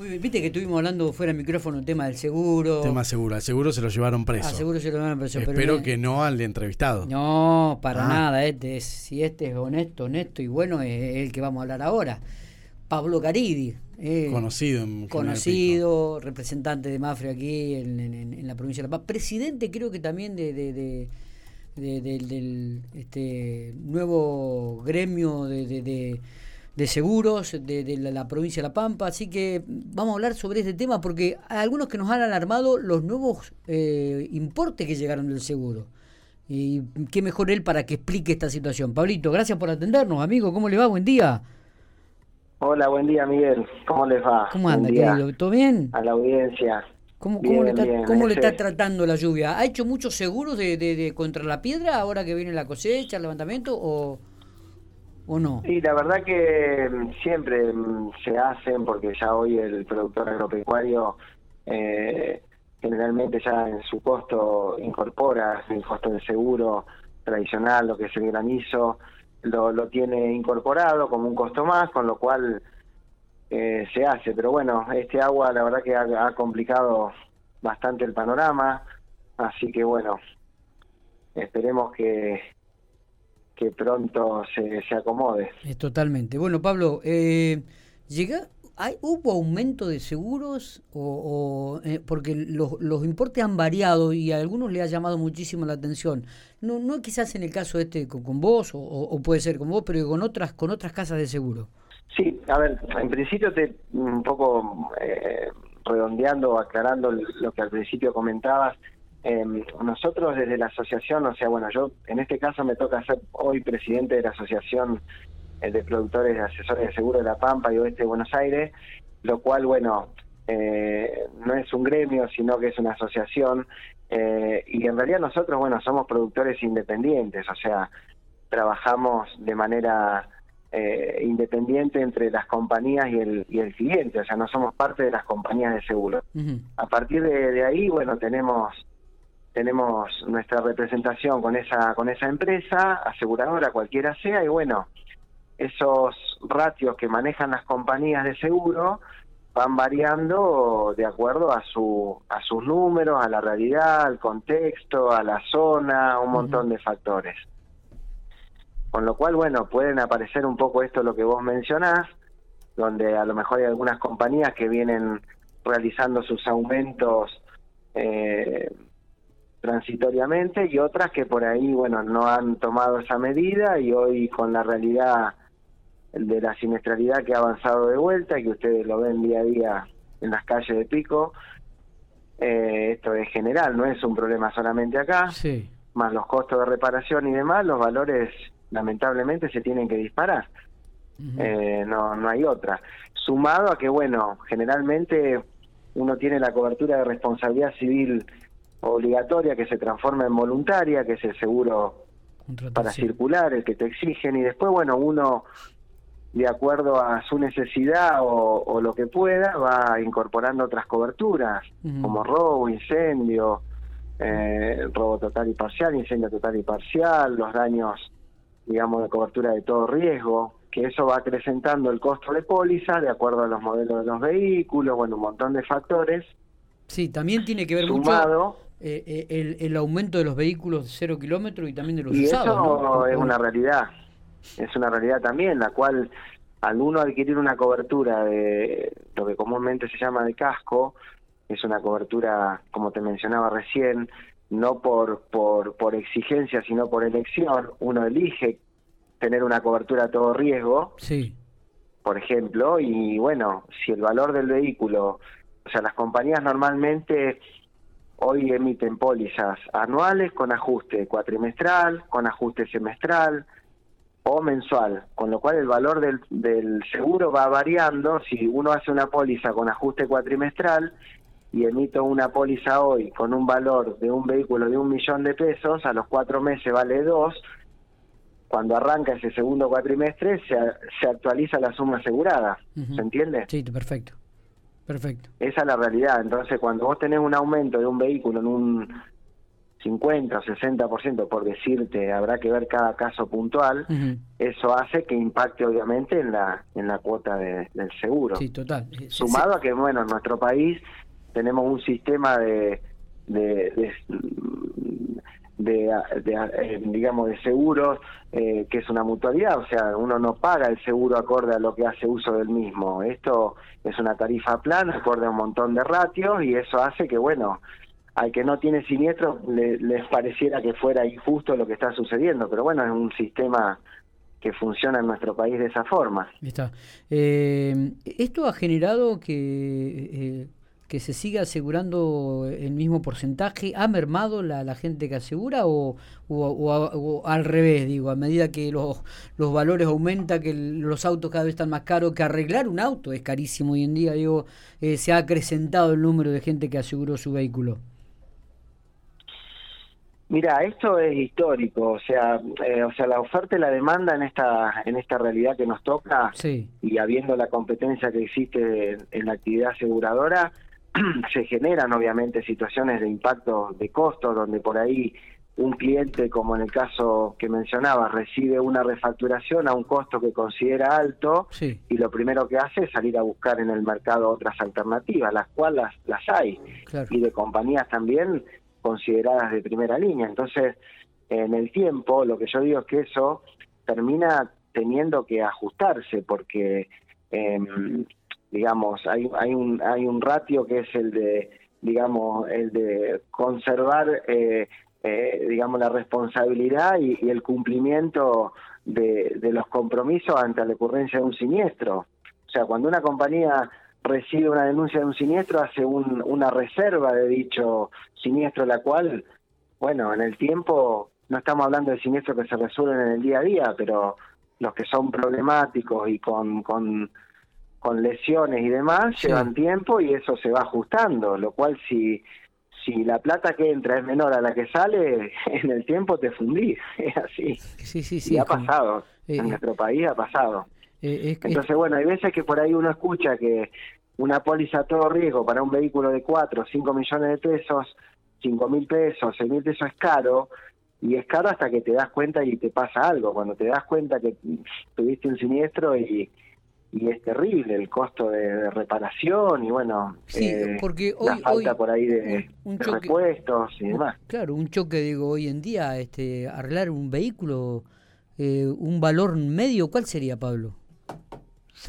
Muy bien, viste que estuvimos hablando fuera del micrófono el tema del seguro. Tema seguro, al seguro se lo llevaron preso. Al seguro se lo llevaron preso. Espero que no al entrevistado. No, para ah. nada. Este si este es honesto, honesto y bueno, es el que vamos a hablar ahora. Pablo Caridi. Eh, conocido. En conocido, representante de Mafre aquí en, la provincia de La Paz. Presidente creo que también de, de, del este, nuevo gremio de de seguros de, la, provincia de La Pampa. Así que vamos a hablar sobre este tema porque hay algunos que nos han alarmado los nuevos eh, importes que llegaron del seguro. Y qué mejor él para que explique esta situación. Pablito, gracias por atendernos, amigo. ¿Cómo le va? Buen día. Hola, buen día, Miguel. ¿Cómo les va? ¿Cómo anda, querido? ¿Todo bien? A la audiencia. ¿Cómo, le, está, está, tratando la lluvia? ¿Ha hecho muchos seguros de, de, contra la piedra ahora que viene la cosecha, el levantamiento? ¿O, ¿O? Sí, la verdad que mm, siempre mm, se hacen porque ya hoy el productor agropecuario eh, generalmente ya en su costo incorpora el costo del seguro tradicional, lo que es el granizo, lo, lo tiene incorporado como un costo más, con lo cual eh, se hace. Pero bueno, este agua la verdad que ha complicado bastante el panorama, así que bueno, esperemos que, que pronto se, se acomode. totalmente. Bueno, Pablo, eh, llega, hay, ¿hubo aumento de seguros? o, eh, Porque los, los importes han variado y a algunos le ha llamado muchísimo la atención. No, no quizás en el caso este con, vos, o, puede ser con vos, pero con otras, con otras casas de seguro. Sí, a ver, en principio te un poco eh, redondeando, aclarando lo que al principio comentabas, eh, nosotros desde la asociación, o sea, bueno, yo en este caso me toca ser hoy presidente de la Asociación eh, de Productores de Asesores de Seguro de La Pampa y Oeste de Buenos Aires, lo cual, bueno, eh, no es un gremio, sino que es una asociación, eh, y en realidad nosotros, bueno, somos productores independientes, o sea, trabajamos de manera eh, independiente entre las compañías y el, y el cliente, o sea, no somos parte de las compañías de seguro. A partir de, de, ahí, bueno, tenemos tenemos nuestra representación con esa con esa empresa aseguradora cualquiera sea y bueno esos ratios que manejan las compañías de seguro van variando de acuerdo a su a sus números a la realidad al contexto a la zona un montón de factores. Con lo cual bueno pueden aparecer un poco esto lo que vos mencionás donde a lo mejor hay algunas compañías que vienen realizando sus aumentos eh, transitoriamente y otras que por ahí, bueno, no han tomado esa medida y hoy con la realidad de la siniestralidad que ha avanzado de vuelta y que ustedes lo ven día a día en las calles de Pico, eh, esto es general, no es un problema solamente acá, sí. más los costos de reparación y demás, los valores lamentablemente se tienen que disparar. eh, no, no hay otra. Sumado a que, bueno, generalmente uno tiene la cobertura de responsabilidad civil obligatoria que se transforma en voluntaria, que es el seguro para circular, el que te exigen, y después, bueno, uno, de acuerdo a su necesidad o, lo que pueda, va incorporando otras coberturas, como robo, incendio, eh, robo total y parcial, incendio total y parcial, los daños, digamos, de cobertura de todo riesgo, que eso va acrecentando el costo de póliza de acuerdo a los modelos de los vehículos, bueno, un montón de factores. Sí, también tiene que ver mucho eh, eh, el, el, aumento de los vehículos de cero kilómetros y también de los y usados. Eso es una realidad, es una realidad también, la cual al uno adquirir una cobertura de lo que comúnmente se llama de casco, es una cobertura, como te mencionaba recién, no por, por, por exigencia, sino por elección, uno elige tener una cobertura a todo riesgo, sí. por ejemplo, y bueno, si el valor del vehículo, o sea, las compañías normalmente hoy emiten pólizas anuales con ajuste cuatrimestral, con ajuste semestral o mensual, con lo cual el valor del, del seguro va variando. Si uno hace una póliza con ajuste cuatrimestral y emito una póliza hoy con un valor de un vehículo de un millón de pesos, a los cuatro meses vale dos, cuando arranca ese segundo cuatrimestre se, se actualiza la suma asegurada. ¿Se entiende? Sí, perfecto. Perfecto. Esa es la realidad. Entonces, cuando vos tenés un aumento de un vehículo en un 50 o 60%, por decirte, habrá que ver cada caso puntual, eso hace que impacte obviamente en la en la cuota del seguro. Sí, total. Sumado a que, bueno, en nuestro país tenemos un sistema de, de, de, eh, digamos, de seguros eh, que es una mutualidad, o sea, uno no paga el seguro acorde a lo que hace uso del mismo. Esto es una tarifa plana, acorde a un montón de ratios y eso hace que, bueno, al que no tiene siniestro le, les pareciera que fuera injusto lo que está sucediendo, pero bueno, es un sistema que funciona en nuestro país de esa forma. Está. Eh, ¿Esto ha generado que, eh, que se siga asegurando el mismo porcentaje? ¿Ha mermado la, la gente que asegura o, o, al revés? Digo, a medida que los, los valores aumentan, que los autos cada vez están más caros, que arreglar un auto es carísimo hoy en día, digo, eh, se ha acrecentado el número de gente que aseguró su vehículo. Mira, esto es histórico, o sea, eh, o sea, la oferta y la demanda en esta en esta realidad que nos toca y habiendo la competencia que existe en, la actividad aseguradora, se generan obviamente situaciones de impacto de costos donde por ahí un cliente, como en el caso que mencionaba, recibe una refacturación a un costo que considera alto y lo primero que hace es salir a buscar en el mercado otras alternativas, las cuales las, hay, y de compañías también consideradas de primera línea. Entonces, en el tiempo, lo que yo digo es que eso termina teniendo que ajustarse porque, em, digamos, hay, hay, un, hay un ratio que es el de, digamos, el de conservar, eh, eh, digamos, la responsabilidad y, el cumplimiento de, de los compromisos ante la ocurrencia de un siniestro. O sea, cuando una compañía recibe una denuncia de un siniestro, hace un, una reserva de dicho siniestro, la cual, bueno, en el tiempo, no estamos hablando de siniestros que se resuelven en el día a día, pero los que son problemáticos y con, con, con lesiones y demás, llevan tiempo y eso se va ajustando, lo cual si si la plata que entra es menor a la que sale, en el tiempo te fundís, es así. Sí, sí, sí. Y ha pasado, en eh, nuestro país ha pasado. Eh, Entonces, bueno, hay veces que por ahí uno escucha que una póliza a todo riesgo para un vehículo de 4 o 5 millones de pesos, 5 mil pesos, 6 mil pesos es caro, y es caro hasta que te das cuenta y te pasa algo. Cuando te das cuenta que tuviste un siniestro y, y es terrible el costo de, reparación y bueno, eh, porque hoy, la falta por ahí de, repuestos y demás. Claro, un choque, digo, hoy en día, este arreglar un vehículo, eh, un valor medio, ¿cuál sería, Pablo?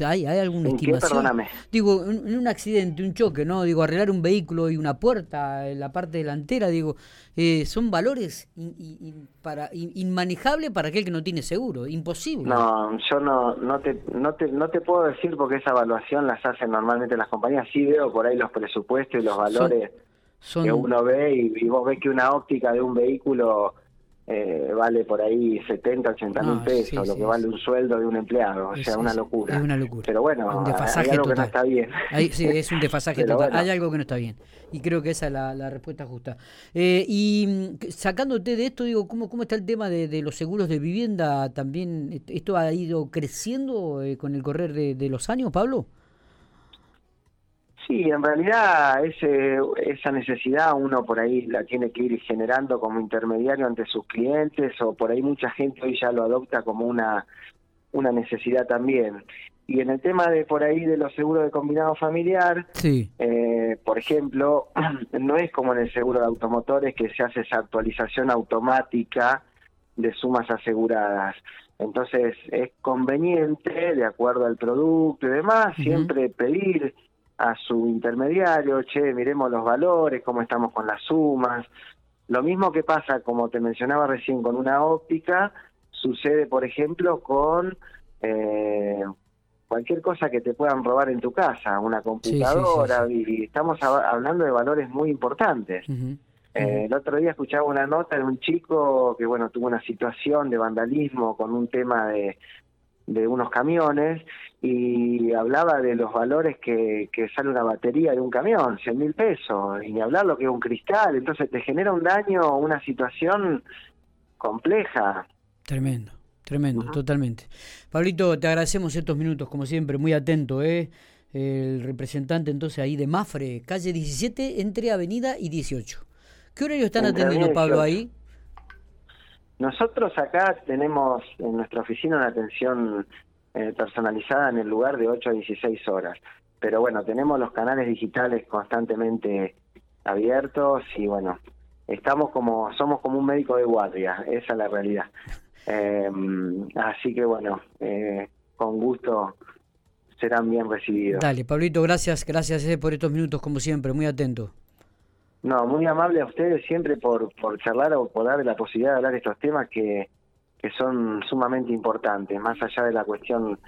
¿Hay, hay alguna estimación? Digo, en un accidente, un choque, ¿no? Digo, arreglar un vehículo y una puerta en la parte delantera, digo, eh, son valores para inmanejables para aquel que no tiene seguro, imposible. No, yo no no te, no te no te puedo decir porque esa evaluación las hacen normalmente las compañías. Sí veo por ahí los presupuestos y los valores que uno ve y vos ves que una óptica de un vehículo eh, vale por ahí 70, 80 mil pesos, lo que vale un sueldo de un empleado, o sea, una locura. Es una locura. Pero bueno, hay algo que no está bien. sí, es un desfasaje total. Hay algo que no está bien. Y creo que esa es la, respuesta justa. Eh, y mm, sacándote de esto, digo, ¿cómo, cómo está el tema de, los seguros de vivienda? ¿También esto ha ido creciendo eh, con el correr de los años, Pablo? Sí, en realidad ese, esa necesidad uno por ahí la tiene que ir generando como intermediario ante sus clientes o por ahí mucha gente hoy ya lo adopta como una, una necesidad también. Y en el tema de por ahí de los seguros de combinado familiar, sí. eh, por ejemplo, no es como en el seguro de automotores que se hace esa actualización automática de sumas aseguradas. Entonces es conveniente, de acuerdo al producto y demás, siempre pedir a su intermediario, che, miremos los valores, cómo estamos con las sumas. Lo mismo que pasa, como te mencionaba recién, con una óptica, sucede, por ejemplo, con eh, cualquier cosa que te puedan robar en tu casa, una computadora, y estamos hablando de valores muy importantes. Eh, el otro día escuchaba una nota de un chico que, bueno, tuvo una situación de vandalismo con un tema de, de unos camiones y hablaba de los valores que, que sale una batería de un camión, 100 mil pesos, y ni hablar lo que es un cristal, entonces te genera un daño, una situación compleja. Tremendo, tremendo, totalmente. Pablito, te agradecemos estos minutos, como siempre, muy atento, ¿eh? El representante entonces ahí de Mafre, calle 17, entre Avenida y 18 ¿Qué horario están atendiendo, Pablo, ahí? Nosotros acá tenemos en nuestra oficina una atención eh, personalizada en el lugar de 8 a 16 horas. Pero bueno, tenemos los canales digitales constantemente abiertos y bueno, estamos como, somos como un médico de guardia, esa es la realidad. Eh, así que bueno, eh, con gusto serán bien recibidos. Dale, Pablito, gracias, gracias eh, por estos minutos como siempre, muy atento. No, muy amable a ustedes siempre por, por charlar o por dar la posibilidad de hablar de estos temas que, que son sumamente importantes, más allá de la cuestión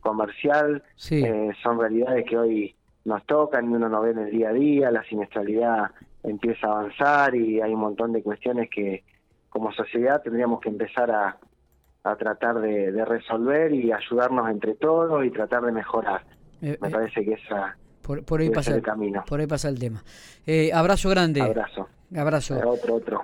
comercial, eh, son realidades que hoy nos tocan y uno no ve en el día a día, la siniestralidad empieza a avanzar y hay un montón de cuestiones que como sociedad tendríamos que empezar a, a tratar de, resolver y ayudarnos entre todos y tratar de mejorar. Eh, Me eh, parece que esa por, ahí pasa el camino. Por ahí pasa el tema. abrazo grande. Abrazo. Abrazo. Otro, otro.